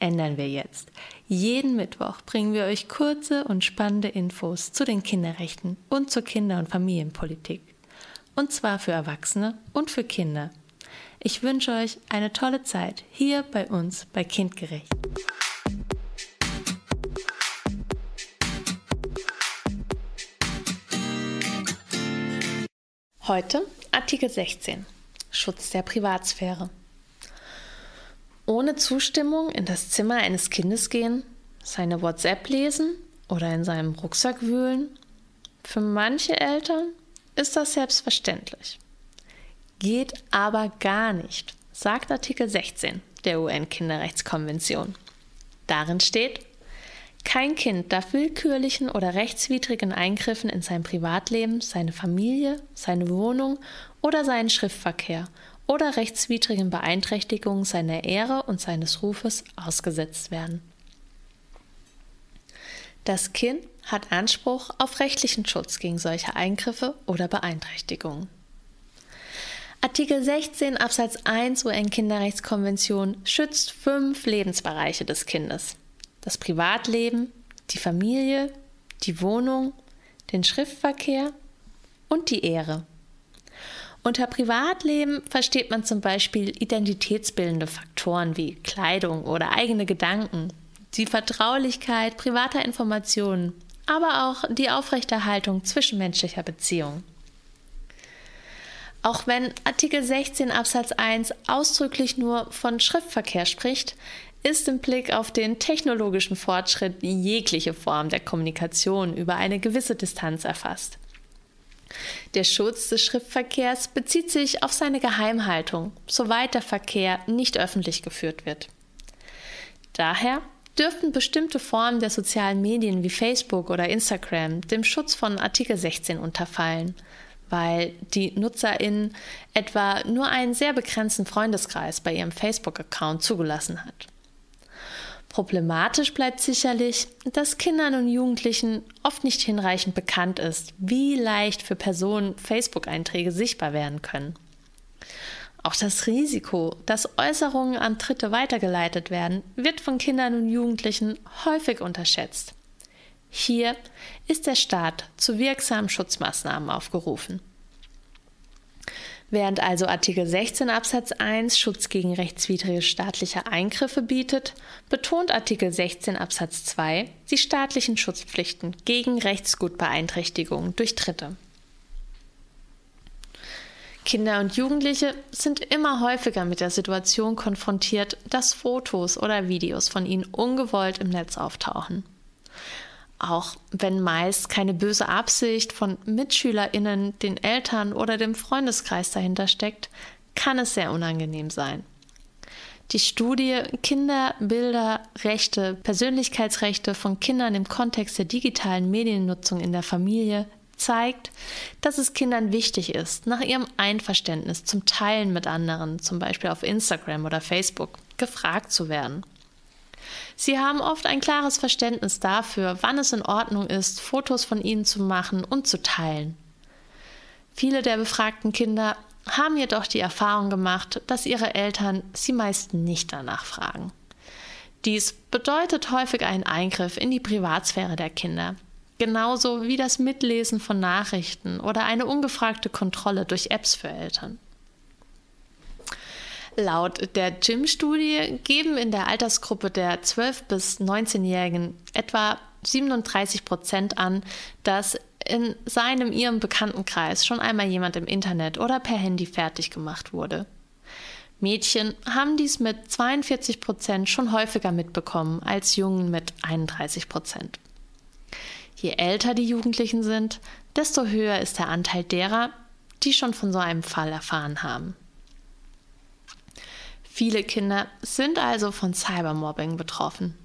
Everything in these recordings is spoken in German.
ändern wir jetzt. Jeden Mittwoch bringen wir euch kurze und spannende Infos zu den Kinderrechten und zur Kinder- und Familienpolitik. Und zwar für Erwachsene und für Kinder. Ich wünsche euch eine tolle Zeit hier bei uns bei Kindgerecht. Heute Artikel 16 Schutz der Privatsphäre. Ohne Zustimmung in das Zimmer eines Kindes gehen, seine WhatsApp lesen oder in seinem Rucksack wühlen? Für manche Eltern ist das selbstverständlich. Geht aber gar nicht, sagt Artikel 16 der UN-Kinderrechtskonvention. Darin steht, kein Kind darf willkürlichen oder rechtswidrigen Eingriffen in sein Privatleben, seine Familie, seine Wohnung oder seinen Schriftverkehr oder rechtswidrigen Beeinträchtigungen seiner Ehre und seines Rufes ausgesetzt werden. Das Kind hat Anspruch auf rechtlichen Schutz gegen solche Eingriffe oder Beeinträchtigungen. Artikel 16 Absatz 1 UN-Kinderrechtskonvention schützt fünf Lebensbereiche des Kindes. Das Privatleben, die Familie, die Wohnung, den Schriftverkehr und die Ehre. Unter Privatleben versteht man zum Beispiel identitätsbildende Faktoren wie Kleidung oder eigene Gedanken, die Vertraulichkeit privater Informationen, aber auch die Aufrechterhaltung zwischenmenschlicher Beziehungen. Auch wenn Artikel 16 Absatz 1 ausdrücklich nur von Schriftverkehr spricht, ist im Blick auf den technologischen Fortschritt jegliche Form der Kommunikation über eine gewisse Distanz erfasst. Der Schutz des Schriftverkehrs bezieht sich auf seine Geheimhaltung, soweit der Verkehr nicht öffentlich geführt wird. Daher dürften bestimmte Formen der sozialen Medien wie Facebook oder Instagram dem Schutz von Artikel 16 unterfallen, weil die Nutzerinnen etwa nur einen sehr begrenzten Freundeskreis bei ihrem Facebook-Account zugelassen hat. Problematisch bleibt sicherlich, dass Kindern und Jugendlichen oft nicht hinreichend bekannt ist, wie leicht für Personen Facebook-Einträge sichtbar werden können. Auch das Risiko, dass Äußerungen an Dritte weitergeleitet werden, wird von Kindern und Jugendlichen häufig unterschätzt. Hier ist der Staat zu wirksamen Schutzmaßnahmen aufgerufen. Während also Artikel 16 Absatz 1 Schutz gegen rechtswidrige staatliche Eingriffe bietet, betont Artikel 16 Absatz 2 die staatlichen Schutzpflichten gegen Rechtsgutbeeinträchtigungen durch Dritte. Kinder und Jugendliche sind immer häufiger mit der Situation konfrontiert, dass Fotos oder Videos von ihnen ungewollt im Netz auftauchen. Auch wenn meist keine böse Absicht von Mitschülerinnen, den Eltern oder dem Freundeskreis dahinter steckt, kann es sehr unangenehm sein. Die Studie Kinder, Bilder, Rechte, Persönlichkeitsrechte von Kindern im Kontext der digitalen Mediennutzung in der Familie zeigt, dass es Kindern wichtig ist, nach ihrem Einverständnis zum Teilen mit anderen, zum Beispiel auf Instagram oder Facebook, gefragt zu werden. Sie haben oft ein klares Verständnis dafür, wann es in Ordnung ist, Fotos von ihnen zu machen und zu teilen. Viele der befragten Kinder haben jedoch die Erfahrung gemacht, dass ihre Eltern sie meist nicht danach fragen. Dies bedeutet häufig einen Eingriff in die Privatsphäre der Kinder, genauso wie das Mitlesen von Nachrichten oder eine ungefragte Kontrolle durch Apps für Eltern. Laut der Gym-Studie geben in der Altersgruppe der 12- bis 19-Jährigen etwa 37 Prozent an, dass in seinem ihrem Bekanntenkreis schon einmal jemand im Internet oder per Handy fertig gemacht wurde. Mädchen haben dies mit 42 Prozent schon häufiger mitbekommen als Jungen mit 31 Prozent. Je älter die Jugendlichen sind, desto höher ist der Anteil derer, die schon von so einem Fall erfahren haben. Viele Kinder sind also von Cybermobbing betroffen.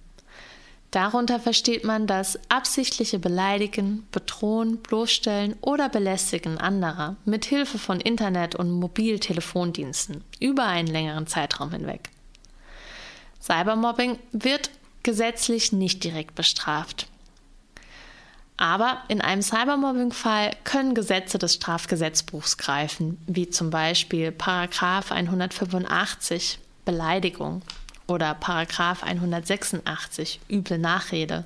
Darunter versteht man das absichtliche Beleidigen, Bedrohen, Bloßstellen oder Belästigen anderer mit Hilfe von Internet- und Mobiltelefondiensten über einen längeren Zeitraum hinweg. Cybermobbing wird gesetzlich nicht direkt bestraft. Aber in einem Cybermobbing-Fall können Gesetze des Strafgesetzbuchs greifen, wie zum Beispiel Paragraf 185 Beleidigung oder Paragraph 186 üble Nachrede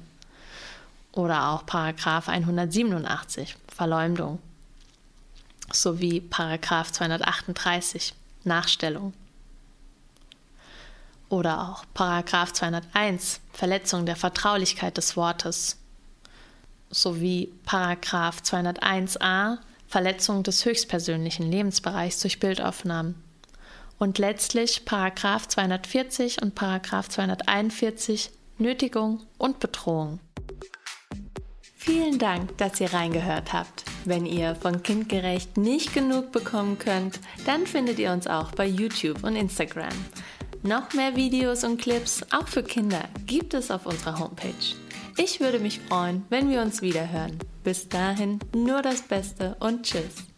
oder auch Paragraph 187 Verleumdung sowie Paragraph 238 Nachstellung oder auch Paragraph 201 Verletzung der Vertraulichkeit des Wortes sowie Paragraph 201a Verletzung des höchstpersönlichen Lebensbereichs durch Bildaufnahmen und letztlich Paragraph 240 und Paragraph 241 Nötigung und Bedrohung. Vielen Dank, dass ihr reingehört habt. Wenn ihr von Kindgerecht nicht genug bekommen könnt, dann findet ihr uns auch bei YouTube und Instagram. Noch mehr Videos und Clips, auch für Kinder, gibt es auf unserer Homepage. Ich würde mich freuen, wenn wir uns wieder hören. Bis dahin nur das Beste und Tschüss.